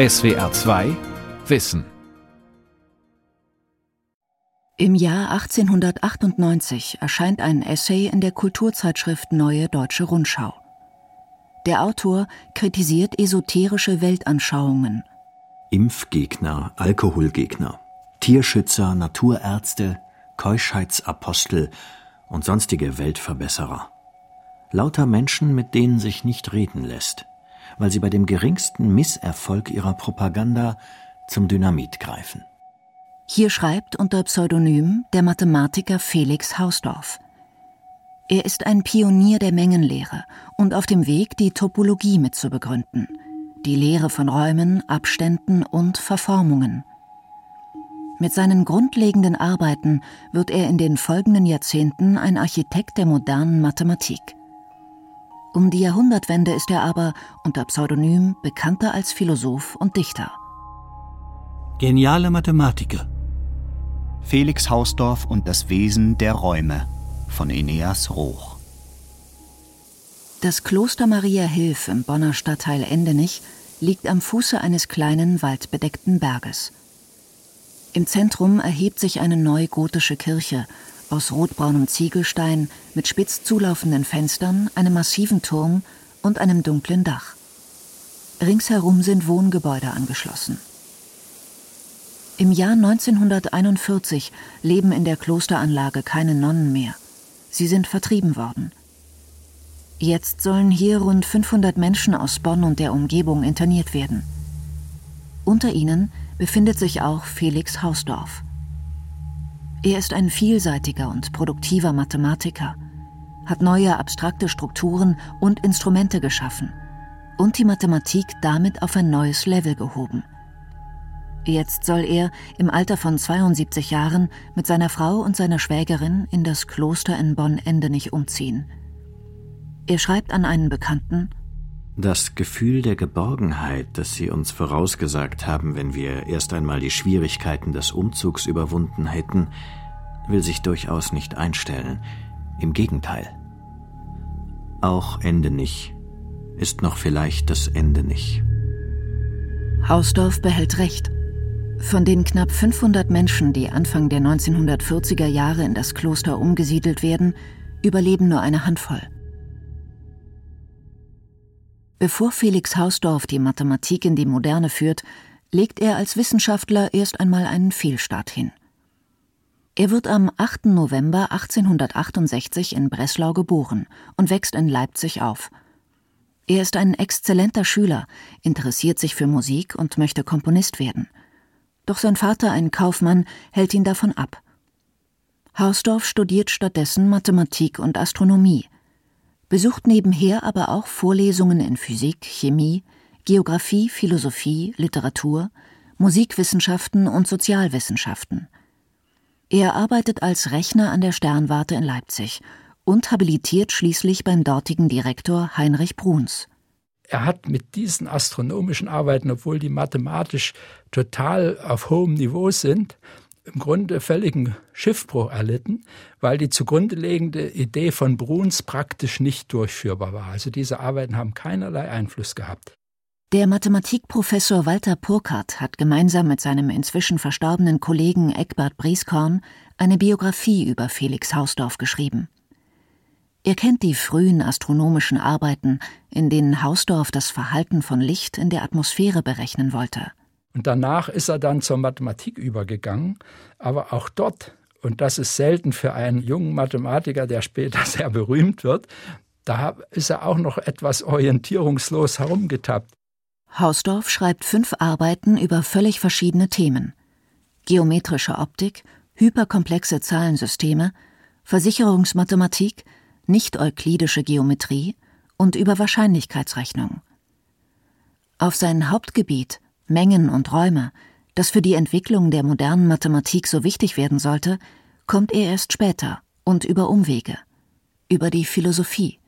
SWR 2 Wissen Im Jahr 1898 erscheint ein Essay in der Kulturzeitschrift Neue Deutsche Rundschau. Der Autor kritisiert esoterische Weltanschauungen. Impfgegner, Alkoholgegner, Tierschützer, Naturärzte, Keuschheitsapostel und sonstige Weltverbesserer. Lauter Menschen, mit denen sich nicht reden lässt, weil sie bei dem geringsten Misserfolg ihrer Propaganda zum Dynamit greifen. Hier schreibt unter Pseudonym der Mathematiker Felix Hausdorff. Er ist ein Pionier der Mengenlehre und auf dem Weg, die Topologie mitzubegründen, die Lehre von Räumen, Abständen und Verformungen. Mit seinen grundlegenden Arbeiten wird er in den folgenden Jahrzehnten ein Architekt der modernen Mathematik. Um die Jahrhundertwende ist er aber unter Pseudonym bekannter als Philosoph und Dichter. Geniale Mathematiker Felix Hausdorff und das Wesen der Räume von Eneas Roch. Das Kloster Maria Hilf im Bonner Stadtteil Endenich liegt am Fuße eines kleinen waldbedeckten Berges. Im Zentrum erhebt sich eine neugotische Kirche aus rotbraunem Ziegelstein mit spitz zulaufenden Fenstern, einem massiven Turm und einem dunklen Dach. Ringsherum sind Wohngebäude angeschlossen. Im Jahr 1941 leben in der Klosteranlage keine Nonnen mehr. Sie sind vertrieben worden. Jetzt sollen hier rund 500 Menschen aus Bonn und der Umgebung interniert werden. Unter ihnen befindet sich auch Felix Hausdorff. Er ist ein vielseitiger und produktiver Mathematiker, hat neue abstrakte Strukturen und Instrumente geschaffen und die Mathematik damit auf ein neues Level gehoben – Jetzt soll er im Alter von 72 Jahren mit seiner Frau und seiner Schwägerin in das Kloster in Bonn-Endenich umziehen. Er schreibt an einen Bekannten, das Gefühl der Geborgenheit, das Sie uns vorausgesagt haben, wenn wir erst einmal die Schwierigkeiten des Umzugs überwunden hätten, will sich durchaus nicht einstellen. Im Gegenteil. Auch Ende nicht ist noch vielleicht das Ende nicht. Hausdorff behält Recht. Von den knapp 500 Menschen, die Anfang der 1940er Jahre in das Kloster umgesiedelt werden, überleben nur eine Handvoll. Bevor Felix Hausdorff die Mathematik in die Moderne führt, legt er als Wissenschaftler erst einmal einen Fehlstart hin. Er wird am 8. November 1868 in Breslau geboren und wächst in Leipzig auf. Er ist ein exzellenter Schüler, interessiert sich für Musik und möchte Komponist werden – doch sein Vater, ein Kaufmann, hält ihn davon ab. Hausdorff studiert stattdessen Mathematik und Astronomie, besucht nebenher aber auch Vorlesungen in Physik, Chemie, Geographie, Philosophie, Literatur, Musikwissenschaften und Sozialwissenschaften. Er arbeitet als Rechner an der Sternwarte in Leipzig und habilitiert schließlich beim dortigen Direktor Heinrich Bruns er hat mit diesen astronomischen Arbeiten, obwohl die mathematisch total auf hohem Niveau sind, im Grunde völligen Schiffbruch erlitten, weil die zugrunde liegende Idee von Bruns praktisch nicht durchführbar war. Also diese Arbeiten haben keinerlei Einfluss gehabt. Der Mathematikprofessor Walter Purkart hat gemeinsam mit seinem inzwischen verstorbenen Kollegen Eckbert Brieskorn eine Biografie über Felix Hausdorff geschrieben. Er kennt die frühen astronomischen Arbeiten, in denen Hausdorff das Verhalten von Licht in der Atmosphäre berechnen wollte. Und danach ist er dann zur Mathematik übergegangen, aber auch dort, und das ist selten für einen jungen Mathematiker, der später sehr berühmt wird, da ist er auch noch etwas orientierungslos herumgetappt. Hausdorff schreibt fünf Arbeiten über völlig verschiedene Themen. Geometrische Optik, hyperkomplexe Zahlensysteme, Versicherungsmathematik, nicht-euklidische Geometrie und über Wahrscheinlichkeitsrechnung. Auf sein Hauptgebiet Mengen und Räume, das für die Entwicklung der modernen Mathematik so wichtig werden sollte, kommt er erst später und über Umwege, über die Philosophie.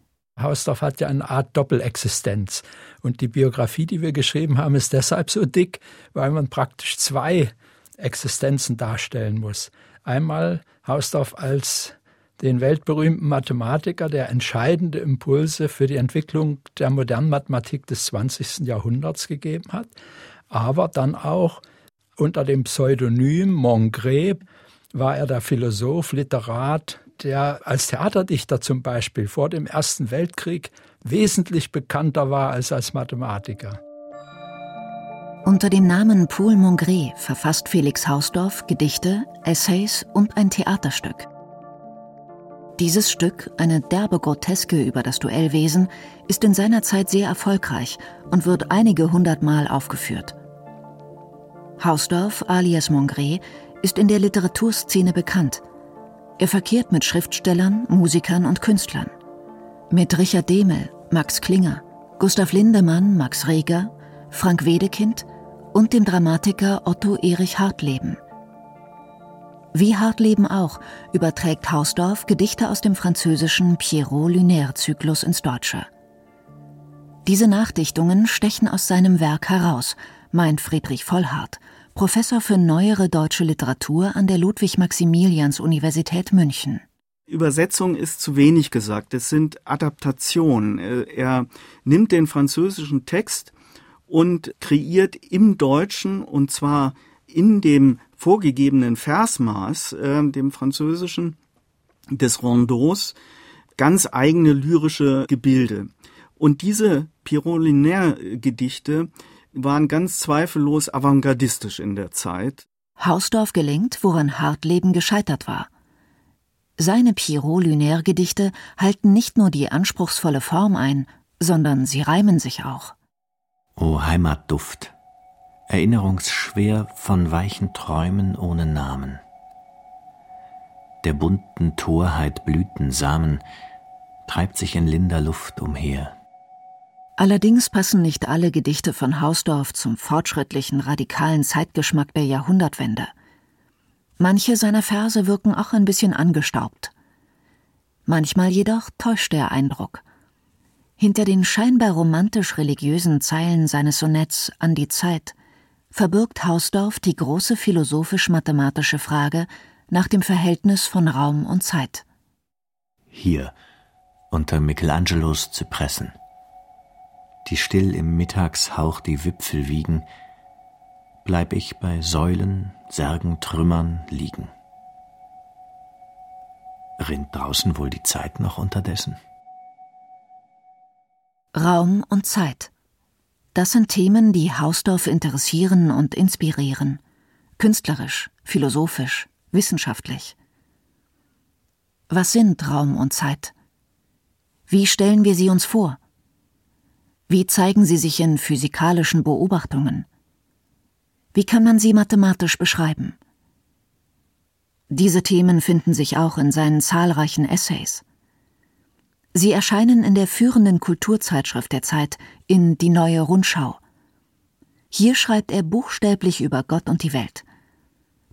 Hausdorff hat ja eine Art Doppelexistenz. Und die Biografie, die wir geschrieben haben, ist deshalb so dick, weil man praktisch zwei Existenzen darstellen muss. Einmal Hausdorff als den weltberühmten Mathematiker, der entscheidende Impulse für die Entwicklung der modernen Mathematik des 20. Jahrhunderts gegeben hat, aber dann auch unter dem Pseudonym Mongré war er der Philosoph, Literat, der als Theaterdichter zum Beispiel vor dem Ersten Weltkrieg wesentlich bekannter war als als Mathematiker. Unter dem Namen Paul Mongré verfasst Felix Hausdorff Gedichte, Essays und ein Theaterstück. Dieses Stück, eine derbe Groteske über das Duellwesen, ist in seiner Zeit sehr erfolgreich und wird einige hundertmal aufgeführt. Hausdorff alias Mongré ist in der Literaturszene bekannt. Er verkehrt mit Schriftstellern, Musikern und Künstlern. Mit Richard Demel, Max Klinger, Gustav Lindemann, Max Reger, Frank Wedekind und dem Dramatiker Otto Erich Hartleben. Wie Hartleben auch überträgt Hausdorff Gedichte aus dem französischen Pierrot-Lunaire-Zyklus ins Deutsche. Diese Nachdichtungen stechen aus seinem Werk heraus, meint Friedrich Vollhardt, Professor für neuere deutsche Literatur an der Ludwig-Maximilians-Universität München. Übersetzung ist zu wenig gesagt. Es sind Adaptationen. Äh, er nimmt den französischen Text und kreiert im Deutschen und zwar in dem vorgegebenen Versmaß, äh, dem französischen des Rondeaus, ganz eigene lyrische Gebilde. Und diese Pirolinaire-Gedichte waren ganz zweifellos avantgardistisch in der Zeit. Hausdorff gelingt, woran Hartleben gescheitert war. Seine Pierrot-Lunaire-Gedichte halten nicht nur die anspruchsvolle Form ein, sondern sie reimen sich auch. O Heimatduft, erinnerungsschwer von weichen Träumen ohne Namen. Der bunten Torheit Blütensamen treibt sich in linder Luft umher. Allerdings passen nicht alle Gedichte von Hausdorff zum fortschrittlichen, radikalen Zeitgeschmack der Jahrhundertwende. Manche seiner Verse wirken auch ein bisschen angestaubt. Manchmal jedoch täuscht der Eindruck. Hinter den scheinbar romantisch-religiösen Zeilen seines Sonetts An die Zeit verbirgt Hausdorff die große philosophisch-mathematische Frage nach dem Verhältnis von Raum und Zeit. Hier, unter Michelangelos Zypressen die still im Mittagshauch die Wipfel wiegen, bleib ich bei Säulen, Särgen, Trümmern liegen. Rinnt draußen wohl die Zeit noch unterdessen? Raum und Zeit. Das sind Themen, die Hausdorff interessieren und inspirieren. Künstlerisch, philosophisch, wissenschaftlich. Was sind Raum und Zeit? Wie stellen wir sie uns vor? Wie zeigen sie sich in physikalischen Beobachtungen? Wie kann man sie mathematisch beschreiben? Diese Themen finden sich auch in seinen zahlreichen Essays. Sie erscheinen in der führenden Kulturzeitschrift der Zeit, in Die neue Rundschau. Hier schreibt er buchstäblich über Gott und die Welt.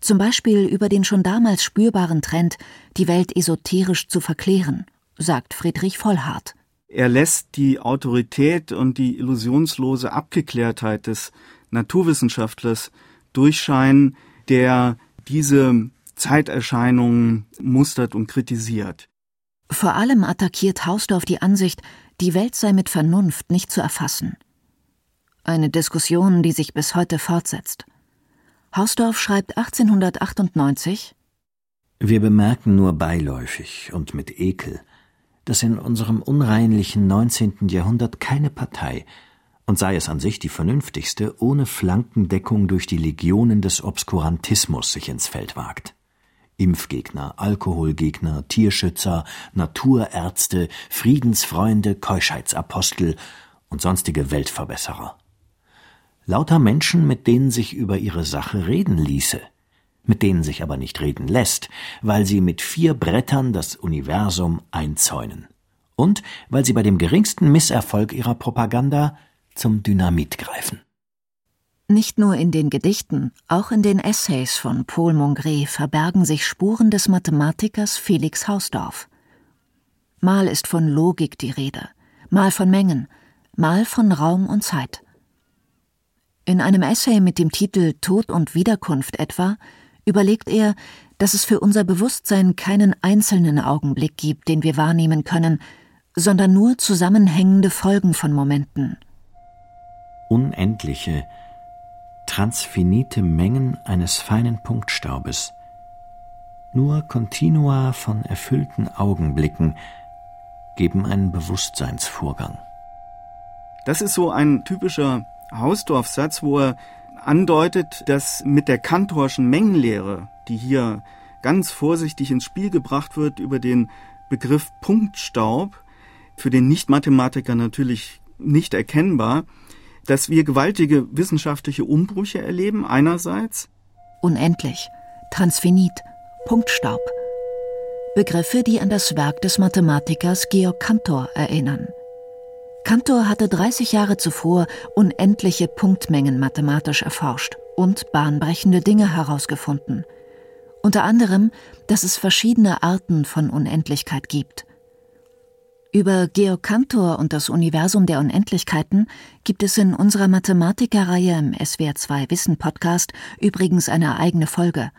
Zum Beispiel über den schon damals spürbaren Trend, die Welt esoterisch zu verklären, sagt Friedrich Vollhardt. Er lässt die Autorität und die illusionslose Abgeklärtheit des Naturwissenschaftlers durchscheinen, der diese Zeiterscheinungen mustert und kritisiert. Vor allem attackiert Hausdorff die Ansicht, die Welt sei mit Vernunft nicht zu erfassen. Eine Diskussion, die sich bis heute fortsetzt. Hausdorff schreibt 1898 Wir bemerken nur beiläufig und mit Ekel, dass in unserem unreinlichen 19. Jahrhundert keine Partei, und sei es an sich die vernünftigste, ohne Flankendeckung durch die Legionen des Obskurantismus sich ins Feld wagt. Impfgegner, Alkoholgegner, Tierschützer, Naturärzte, Friedensfreunde, Keuschheitsapostel und sonstige Weltverbesserer. Lauter Menschen, mit denen sich über ihre Sache reden ließe, mit denen sich aber nicht reden lässt, weil sie mit vier Brettern das Universum einzäunen und weil sie bei dem geringsten Misserfolg ihrer Propaganda zum Dynamit greifen. Nicht nur in den Gedichten, auch in den Essays von Paul Mongré verbergen sich Spuren des Mathematikers Felix Hausdorff. Mal ist von Logik die Rede, mal von Mengen, mal von Raum und Zeit. In einem Essay mit dem Titel Tod und Wiederkunft etwa überlegt er, dass es für unser Bewusstsein keinen einzelnen Augenblick gibt, den wir wahrnehmen können, sondern nur zusammenhängende Folgen von Momenten. Unendliche, transfinite Mengen eines feinen Punktstaubes. Nur Kontinua von erfüllten Augenblicken geben einen Bewusstseinsvorgang. Das ist so ein typischer Hausdorf-Satz, wo er andeutet, dass mit der Kantorschen Mengenlehre, die hier ganz vorsichtig ins Spiel gebracht wird über den Begriff Punktstaub, für den Nicht-Mathematiker natürlich nicht erkennbar, dass wir gewaltige wissenschaftliche Umbrüche erleben, einerseits. Unendlich, Transfinit, Punktstaub. Begriffe, die an das Werk des Mathematikers Georg Cantor erinnern. Cantor hatte 30 Jahre zuvor unendliche Punktmengen mathematisch erforscht und bahnbrechende Dinge herausgefunden. Unter anderem, dass es verschiedene Arten von Unendlichkeit gibt. Über Georg Cantor und das Universum der Unendlichkeiten gibt es in unserer Mathematikerreihe im SWR2 Wissen Podcast übrigens eine eigene Folge.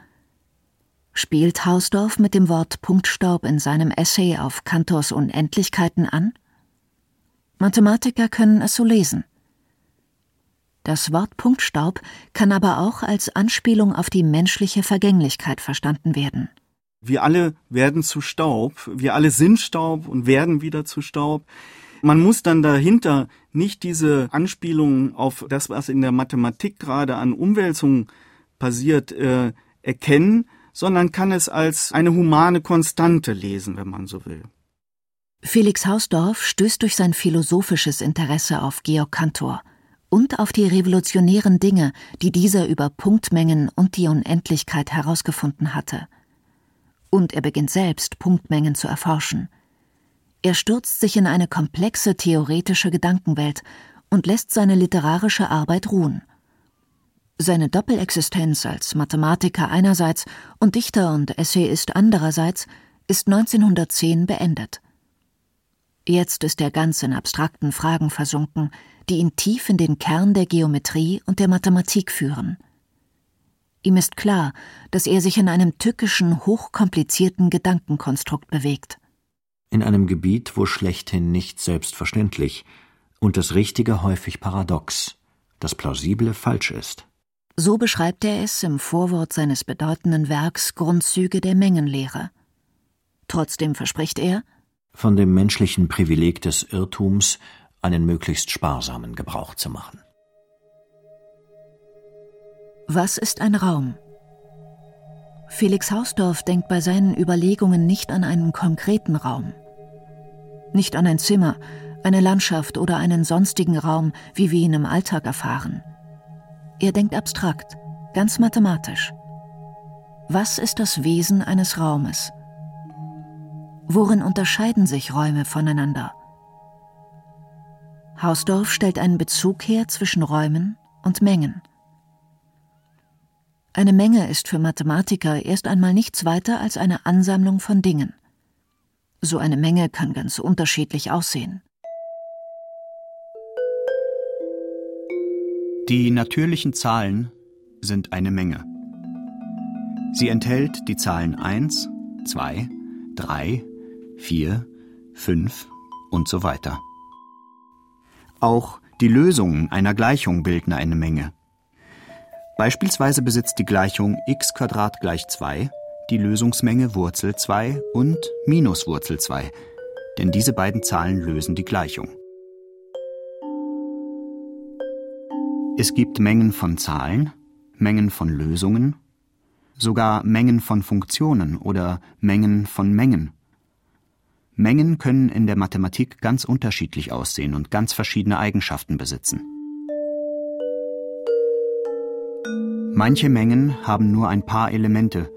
Spielt Hausdorff mit dem Wort Punktstaub in seinem Essay auf Cantors Unendlichkeiten an? Mathematiker können es so lesen. Das Wort Punktstaub kann aber auch als Anspielung auf die menschliche Vergänglichkeit verstanden werden. Wir alle werden zu Staub, wir alle sind Staub und werden wieder zu Staub. Man muss dann dahinter nicht diese Anspielung auf das, was in der Mathematik gerade an Umwälzungen passiert, äh, erkennen, sondern kann es als eine humane Konstante lesen, wenn man so will. Felix Hausdorff stößt durch sein philosophisches Interesse auf Georg Cantor und auf die revolutionären Dinge, die dieser über Punktmengen und die Unendlichkeit herausgefunden hatte. Und er beginnt selbst Punktmengen zu erforschen. Er stürzt sich in eine komplexe theoretische Gedankenwelt und lässt seine literarische Arbeit ruhen. Seine Doppelexistenz als Mathematiker einerseits und Dichter und Essayist andererseits ist 1910 beendet. Jetzt ist er ganz in abstrakten Fragen versunken, die ihn tief in den Kern der Geometrie und der Mathematik führen. Ihm ist klar, dass er sich in einem tückischen, hochkomplizierten Gedankenkonstrukt bewegt. In einem Gebiet, wo schlechthin nicht selbstverständlich und das Richtige häufig paradox, das Plausible falsch ist. So beschreibt er es im Vorwort seines bedeutenden Werks Grundzüge der Mengenlehre. Trotzdem verspricht er, von dem menschlichen Privileg des Irrtums einen möglichst sparsamen Gebrauch zu machen. Was ist ein Raum? Felix Hausdorff denkt bei seinen Überlegungen nicht an einen konkreten Raum. Nicht an ein Zimmer, eine Landschaft oder einen sonstigen Raum, wie wir ihn im Alltag erfahren. Er denkt abstrakt, ganz mathematisch. Was ist das Wesen eines Raumes? Worin unterscheiden sich Räume voneinander? Hausdorff stellt einen Bezug her zwischen Räumen und Mengen. Eine Menge ist für Mathematiker erst einmal nichts weiter als eine Ansammlung von Dingen. So eine Menge kann ganz unterschiedlich aussehen. Die natürlichen Zahlen sind eine Menge. Sie enthält die Zahlen 1, 2, 3, vier, fünf und so weiter. Auch die Lösungen einer Gleichung bilden eine Menge. Beispielsweise besitzt die Gleichung x gleich 2 die Lösungsmenge Wurzel 2 und minus Wurzel 2, denn diese beiden Zahlen lösen die Gleichung. Es gibt Mengen von Zahlen, Mengen von Lösungen, sogar Mengen von Funktionen oder Mengen von Mengen. Mengen können in der Mathematik ganz unterschiedlich aussehen und ganz verschiedene Eigenschaften besitzen. Manche Mengen haben nur ein paar Elemente,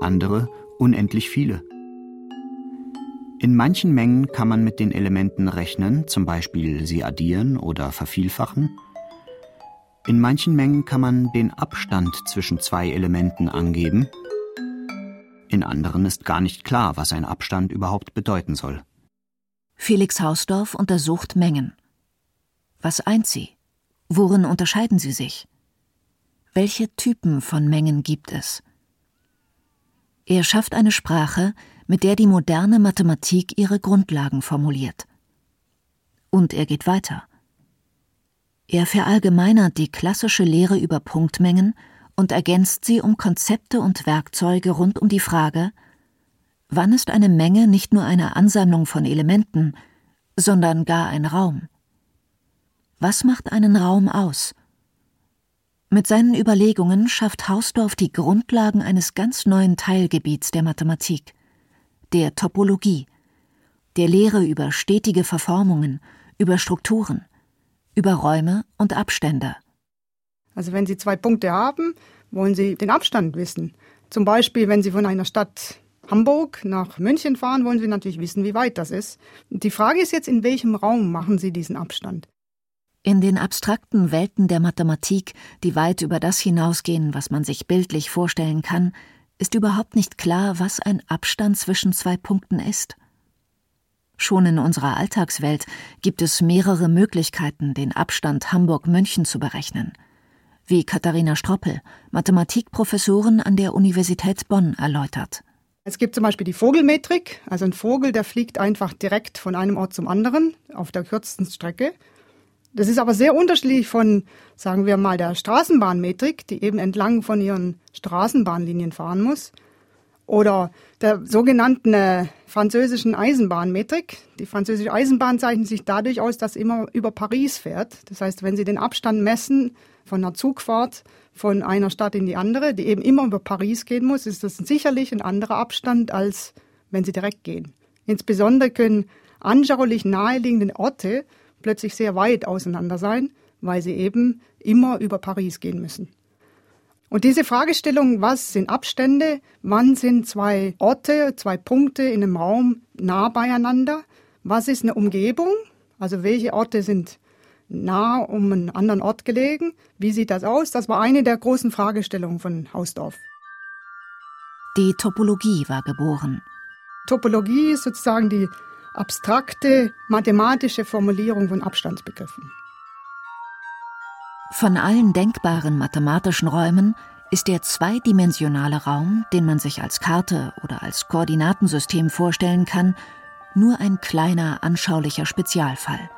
andere unendlich viele. In manchen Mengen kann man mit den Elementen rechnen, zum Beispiel sie addieren oder vervielfachen. In manchen Mengen kann man den Abstand zwischen zwei Elementen angeben in anderen ist gar nicht klar, was ein Abstand überhaupt bedeuten soll. Felix Hausdorff untersucht Mengen. Was eint sie? Worin unterscheiden sie sich? Welche Typen von Mengen gibt es? Er schafft eine Sprache, mit der die moderne Mathematik ihre Grundlagen formuliert. Und er geht weiter. Er verallgemeinert die klassische Lehre über Punktmengen und ergänzt sie um Konzepte und Werkzeuge rund um die Frage, wann ist eine Menge nicht nur eine Ansammlung von Elementen, sondern gar ein Raum? Was macht einen Raum aus? Mit seinen Überlegungen schafft Hausdorff die Grundlagen eines ganz neuen Teilgebiets der Mathematik, der Topologie, der Lehre über stetige Verformungen, über Strukturen, über Räume und Abstände. Also wenn Sie zwei Punkte haben, wollen Sie den Abstand wissen. Zum Beispiel, wenn Sie von einer Stadt Hamburg nach München fahren, wollen Sie natürlich wissen, wie weit das ist. Die Frage ist jetzt, in welchem Raum machen Sie diesen Abstand? In den abstrakten Welten der Mathematik, die weit über das hinausgehen, was man sich bildlich vorstellen kann, ist überhaupt nicht klar, was ein Abstand zwischen zwei Punkten ist. Schon in unserer Alltagswelt gibt es mehrere Möglichkeiten, den Abstand Hamburg-München zu berechnen. Wie Katharina Stroppel, Mathematikprofessorin an der Universität Bonn, erläutert. Es gibt zum Beispiel die Vogelmetrik, also ein Vogel, der fliegt einfach direkt von einem Ort zum anderen auf der kürzesten Strecke. Das ist aber sehr unterschiedlich von, sagen wir mal, der Straßenbahnmetrik, die eben entlang von ihren Straßenbahnlinien fahren muss, oder der sogenannten äh, französischen Eisenbahnmetrik. Die französische Eisenbahn zeichnet sich dadurch aus, dass immer über Paris fährt. Das heißt, wenn Sie den Abstand messen von einer Zugfahrt von einer Stadt in die andere, die eben immer über Paris gehen muss, ist das sicherlich ein anderer Abstand, als wenn Sie direkt gehen. Insbesondere können anschaulich naheliegende Orte plötzlich sehr weit auseinander sein, weil sie eben immer über Paris gehen müssen. Und diese Fragestellung, was sind Abstände, wann sind zwei Orte, zwei Punkte in einem Raum nah beieinander, was ist eine Umgebung, also welche Orte sind nah um einen anderen Ort gelegen, wie sieht das aus, das war eine der großen Fragestellungen von Hausdorff. Die Topologie war geboren. Topologie ist sozusagen die abstrakte mathematische Formulierung von Abstandsbegriffen. Von allen denkbaren mathematischen Räumen ist der zweidimensionale Raum, den man sich als Karte oder als Koordinatensystem vorstellen kann, nur ein kleiner anschaulicher Spezialfall.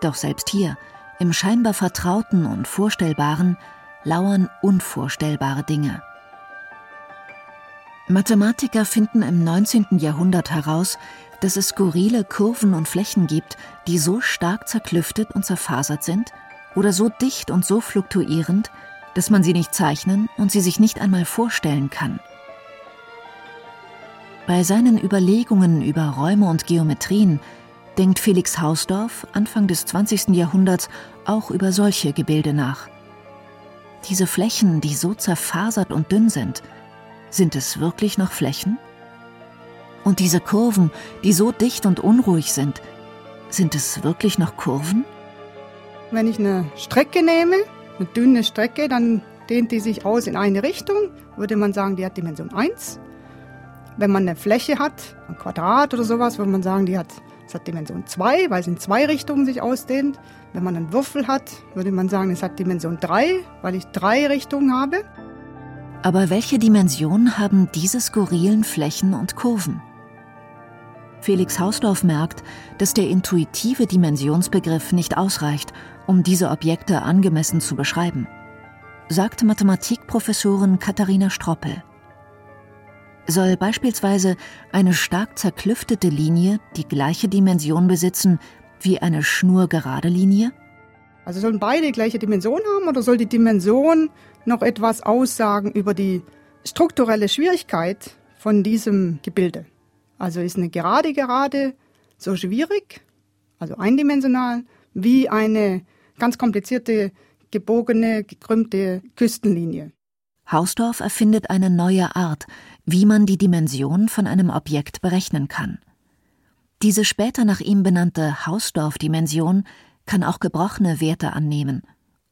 Doch selbst hier, im scheinbar Vertrauten und Vorstellbaren, lauern unvorstellbare Dinge. Mathematiker finden im 19. Jahrhundert heraus, dass es skurrile Kurven und Flächen gibt, die so stark zerklüftet und zerfasert sind, oder so dicht und so fluktuierend, dass man sie nicht zeichnen und sie sich nicht einmal vorstellen kann. Bei seinen Überlegungen über Räume und Geometrien denkt Felix Hausdorff Anfang des 20. Jahrhunderts auch über solche Gebilde nach. Diese Flächen, die so zerfasert und dünn sind, sind es wirklich noch Flächen? Und diese Kurven, die so dicht und unruhig sind, sind es wirklich noch Kurven? Wenn ich eine Strecke nehme, eine dünne Strecke, dann dehnt die sich aus in eine Richtung, würde man sagen, die hat Dimension 1. Wenn man eine Fläche hat, ein Quadrat oder sowas, würde man sagen, die hat, es hat Dimension 2, weil es in zwei Richtungen sich ausdehnt. Wenn man einen Würfel hat, würde man sagen, es hat Dimension 3, weil ich drei Richtungen habe. Aber welche Dimension haben diese skurrilen Flächen und Kurven? Felix Hausdorff merkt, dass der intuitive Dimensionsbegriff nicht ausreicht, um diese Objekte angemessen zu beschreiben, sagt Mathematikprofessorin Katharina Stroppel. Soll beispielsweise eine stark zerklüftete Linie die gleiche Dimension besitzen wie eine schnurgerade Linie? Also sollen beide gleiche Dimension haben oder soll die Dimension noch etwas aussagen über die strukturelle Schwierigkeit von diesem Gebilde? Also ist eine gerade Gerade so schwierig, also eindimensional, wie eine ganz komplizierte, gebogene, gekrümmte Küstenlinie. Hausdorff erfindet eine neue Art, wie man die Dimension von einem Objekt berechnen kann. Diese später nach ihm benannte Hausdorff-Dimension kann auch gebrochene Werte annehmen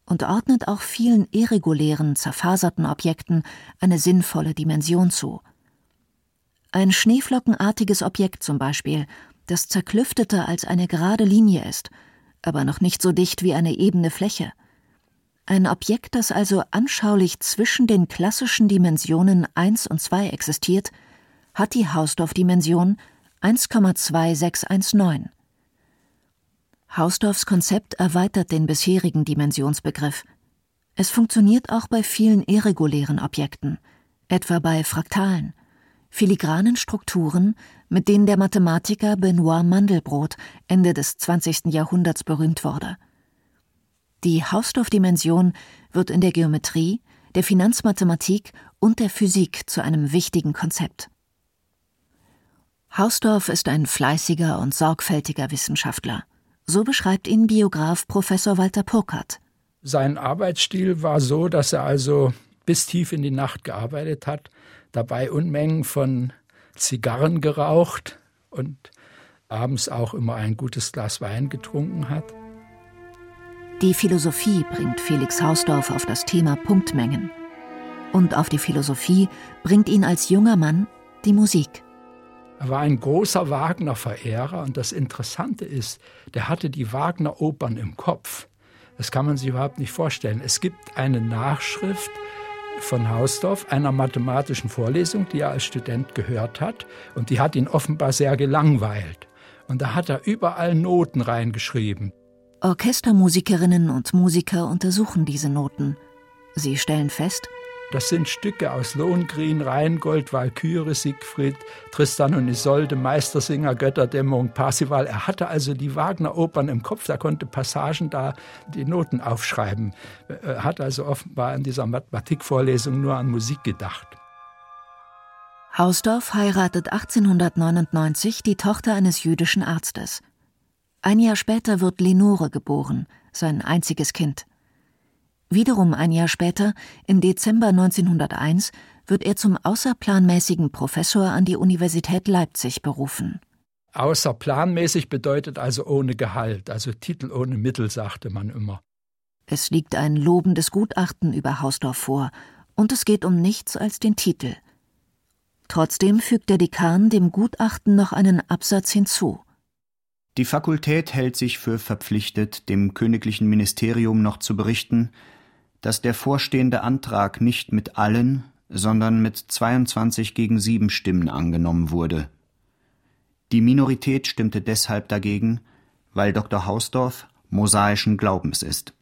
und ordnet auch vielen irregulären, zerfaserten Objekten eine sinnvolle Dimension zu. Ein schneeflockenartiges Objekt zum Beispiel, das zerklüfteter als eine gerade Linie ist aber noch nicht so dicht wie eine ebene Fläche. Ein Objekt, das also anschaulich zwischen den klassischen Dimensionen 1 und 2 existiert, hat die Hausdorff-Dimension 1,2619. Hausdorffs Konzept erweitert den bisherigen Dimensionsbegriff. Es funktioniert auch bei vielen irregulären Objekten, etwa bei Fraktalen, filigranen Strukturen, mit denen der Mathematiker Benoit Mandelbrot Ende des 20. Jahrhunderts berühmt wurde. Die Hausdorff-Dimension wird in der Geometrie, der Finanzmathematik und der Physik zu einem wichtigen Konzept. Hausdorff ist ein fleißiger und sorgfältiger Wissenschaftler. So beschreibt ihn Biograf Professor Walter Burkhardt. Sein Arbeitsstil war so, dass er also bis tief in die Nacht gearbeitet hat, dabei Unmengen von Zigarren geraucht und abends auch immer ein gutes Glas Wein getrunken hat. Die Philosophie bringt Felix Hausdorff auf das Thema Punktmengen. Und auf die Philosophie bringt ihn als junger Mann die Musik. Er war ein großer Wagner-Verehrer und das Interessante ist, der hatte die Wagner-Opern im Kopf. Das kann man sich überhaupt nicht vorstellen. Es gibt eine Nachschrift von Hausdorff einer mathematischen Vorlesung, die er als Student gehört hat und die hat ihn offenbar sehr gelangweilt. Und da hat er überall Noten reingeschrieben. Orchestermusikerinnen und Musiker untersuchen diese Noten. Sie stellen fest, das sind Stücke aus Lohengrin, Rheingold, Walküre, Siegfried, Tristan und Isolde, Meistersinger, Götterdämmerung, Parsival. Er hatte also die Wagner-Opern im Kopf, er konnte Passagen da die Noten aufschreiben. Er hat also offenbar in dieser Mathematikvorlesung nur an Musik gedacht. Hausdorff heiratet 1899 die Tochter eines jüdischen Arztes. Ein Jahr später wird Lenore geboren, sein einziges Kind. Wiederum ein Jahr später, im Dezember 1901, wird er zum außerplanmäßigen Professor an die Universität Leipzig berufen. Außerplanmäßig bedeutet also ohne Gehalt, also Titel ohne Mittel, sagte man immer. Es liegt ein lobendes Gutachten über Hausdorff vor, und es geht um nichts als den Titel. Trotzdem fügt der Dekan dem Gutachten noch einen Absatz hinzu. Die Fakultät hält sich für verpflichtet, dem königlichen Ministerium noch zu berichten, dass der vorstehende Antrag nicht mit allen, sondern mit 22 gegen 7 Stimmen angenommen wurde. Die Minorität stimmte deshalb dagegen, weil Dr. Hausdorff mosaischen Glaubens ist.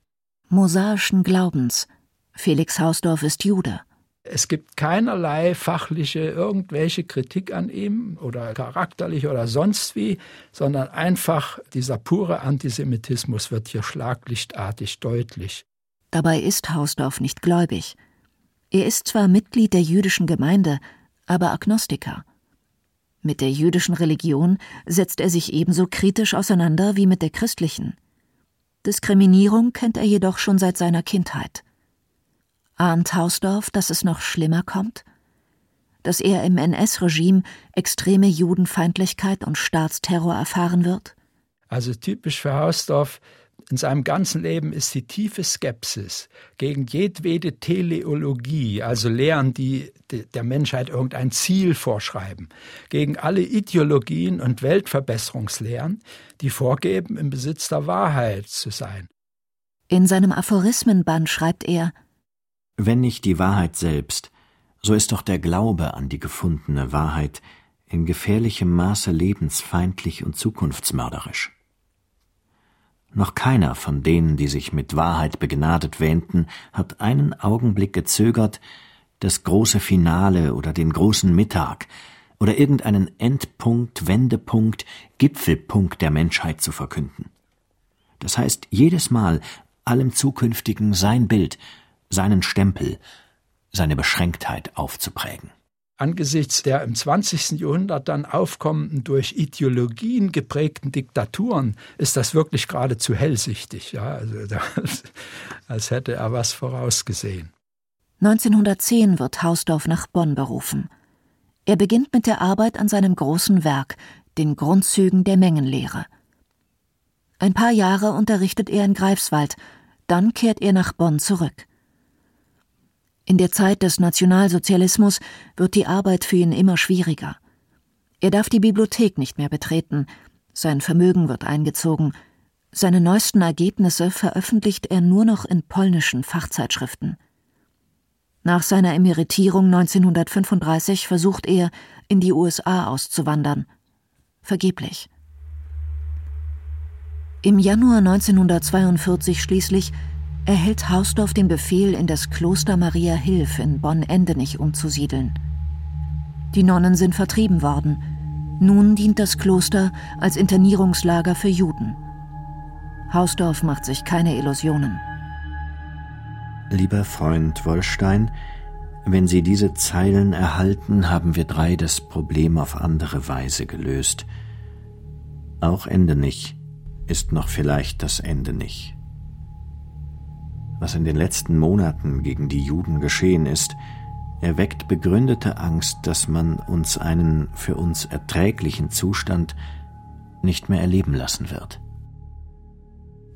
Mosaischen Glaubens. Felix Hausdorff ist Jude. Es gibt keinerlei fachliche irgendwelche Kritik an ihm oder charakterlich oder sonst wie, sondern einfach dieser pure Antisemitismus wird hier schlaglichtartig deutlich. Dabei ist Hausdorff nicht gläubig. Er ist zwar Mitglied der jüdischen Gemeinde, aber Agnostiker. Mit der jüdischen Religion setzt er sich ebenso kritisch auseinander wie mit der christlichen. Diskriminierung kennt er jedoch schon seit seiner Kindheit. Ahnt Hausdorff, dass es noch schlimmer kommt? Dass er im NS-Regime extreme Judenfeindlichkeit und Staatsterror erfahren wird? Also typisch für Hausdorff in seinem ganzen Leben ist die tiefe Skepsis gegen jedwede Teleologie, also Lehren, die der Menschheit irgendein Ziel vorschreiben, gegen alle Ideologien und Weltverbesserungslehren, die vorgeben, im Besitz der Wahrheit zu sein. In seinem Aphorismenband schreibt er Wenn nicht die Wahrheit selbst, so ist doch der Glaube an die gefundene Wahrheit in gefährlichem Maße lebensfeindlich und zukunftsmörderisch. Noch keiner von denen, die sich mit Wahrheit begnadet wähnten, hat einen Augenblick gezögert, das große Finale oder den großen Mittag oder irgendeinen Endpunkt, Wendepunkt, Gipfelpunkt der Menschheit zu verkünden. Das heißt, jedes Mal allem Zukünftigen sein Bild, seinen Stempel, seine Beschränktheit aufzuprägen angesichts der im 20. Jahrhundert dann aufkommenden, durch Ideologien geprägten Diktaturen, ist das wirklich geradezu hellsichtig. Ja? Also das, als hätte er was vorausgesehen. 1910 wird Hausdorff nach Bonn berufen. Er beginnt mit der Arbeit an seinem großen Werk, den Grundzügen der Mengenlehre. Ein paar Jahre unterrichtet er in Greifswald, dann kehrt er nach Bonn zurück. In der Zeit des Nationalsozialismus wird die Arbeit für ihn immer schwieriger. Er darf die Bibliothek nicht mehr betreten, sein Vermögen wird eingezogen, seine neuesten Ergebnisse veröffentlicht er nur noch in polnischen Fachzeitschriften. Nach seiner Emeritierung 1935 versucht er, in die USA auszuwandern. Vergeblich. Im Januar 1942 schließlich erhält Hausdorff den Befehl, in das Kloster Maria Hilf in Bonn-Endenich umzusiedeln. Die Nonnen sind vertrieben worden. Nun dient das Kloster als Internierungslager für Juden. Hausdorff macht sich keine Illusionen. Lieber Freund Wollstein, wenn Sie diese Zeilen erhalten, haben wir drei das Problem auf andere Weise gelöst. Auch Endenich ist noch vielleicht das Ende nicht was in den letzten Monaten gegen die Juden geschehen ist, erweckt begründete Angst, dass man uns einen für uns erträglichen Zustand nicht mehr erleben lassen wird.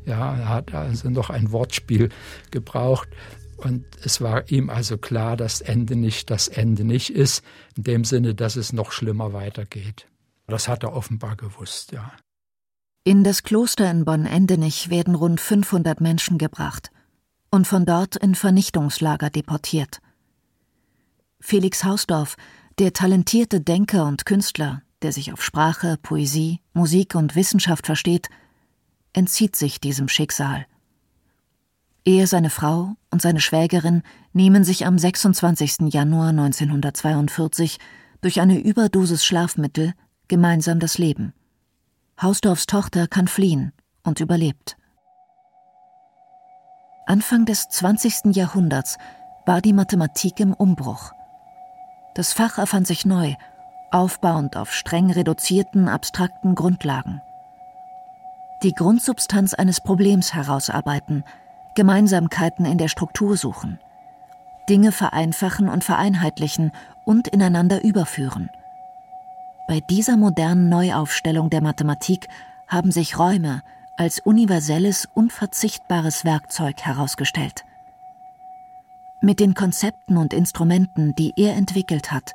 Ja, er hat also noch ein Wortspiel gebraucht. Und es war ihm also klar, dass Ende nicht das Ende nicht ist, in dem Sinne, dass es noch schlimmer weitergeht. Das hat er offenbar gewusst, ja. In das Kloster in Bonn-Endenich werden rund 500 Menschen gebracht und von dort in Vernichtungslager deportiert. Felix Hausdorff, der talentierte Denker und Künstler, der sich auf Sprache, Poesie, Musik und Wissenschaft versteht, entzieht sich diesem Schicksal. Er, seine Frau und seine Schwägerin nehmen sich am 26. Januar 1942 durch eine Überdosis Schlafmittel gemeinsam das Leben. Hausdorffs Tochter kann fliehen und überlebt. Anfang des 20. Jahrhunderts war die Mathematik im Umbruch. Das Fach erfand sich neu, aufbauend auf streng reduzierten, abstrakten Grundlagen. Die Grundsubstanz eines Problems herausarbeiten, Gemeinsamkeiten in der Struktur suchen, Dinge vereinfachen und vereinheitlichen und ineinander überführen. Bei dieser modernen Neuaufstellung der Mathematik haben sich Räume, als universelles, unverzichtbares Werkzeug herausgestellt. Mit den Konzepten und Instrumenten, die er entwickelt hat,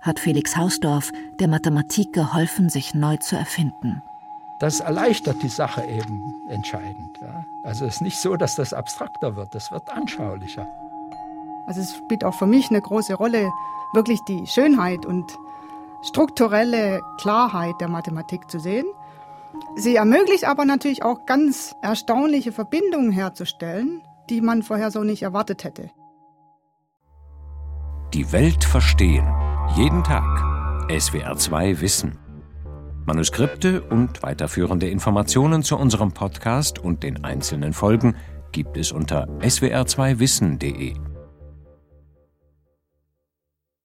hat Felix Hausdorff der Mathematik geholfen, sich neu zu erfinden. Das erleichtert die Sache eben entscheidend. Ja. Also es ist nicht so, dass das abstrakter wird, es wird anschaulicher. Also es spielt auch für mich eine große Rolle, wirklich die Schönheit und strukturelle Klarheit der Mathematik zu sehen. Sie ermöglicht aber natürlich auch ganz erstaunliche Verbindungen herzustellen, die man vorher so nicht erwartet hätte. Die Welt verstehen. Jeden Tag. SWR2 Wissen. Manuskripte und weiterführende Informationen zu unserem Podcast und den einzelnen Folgen gibt es unter swr2wissen.de.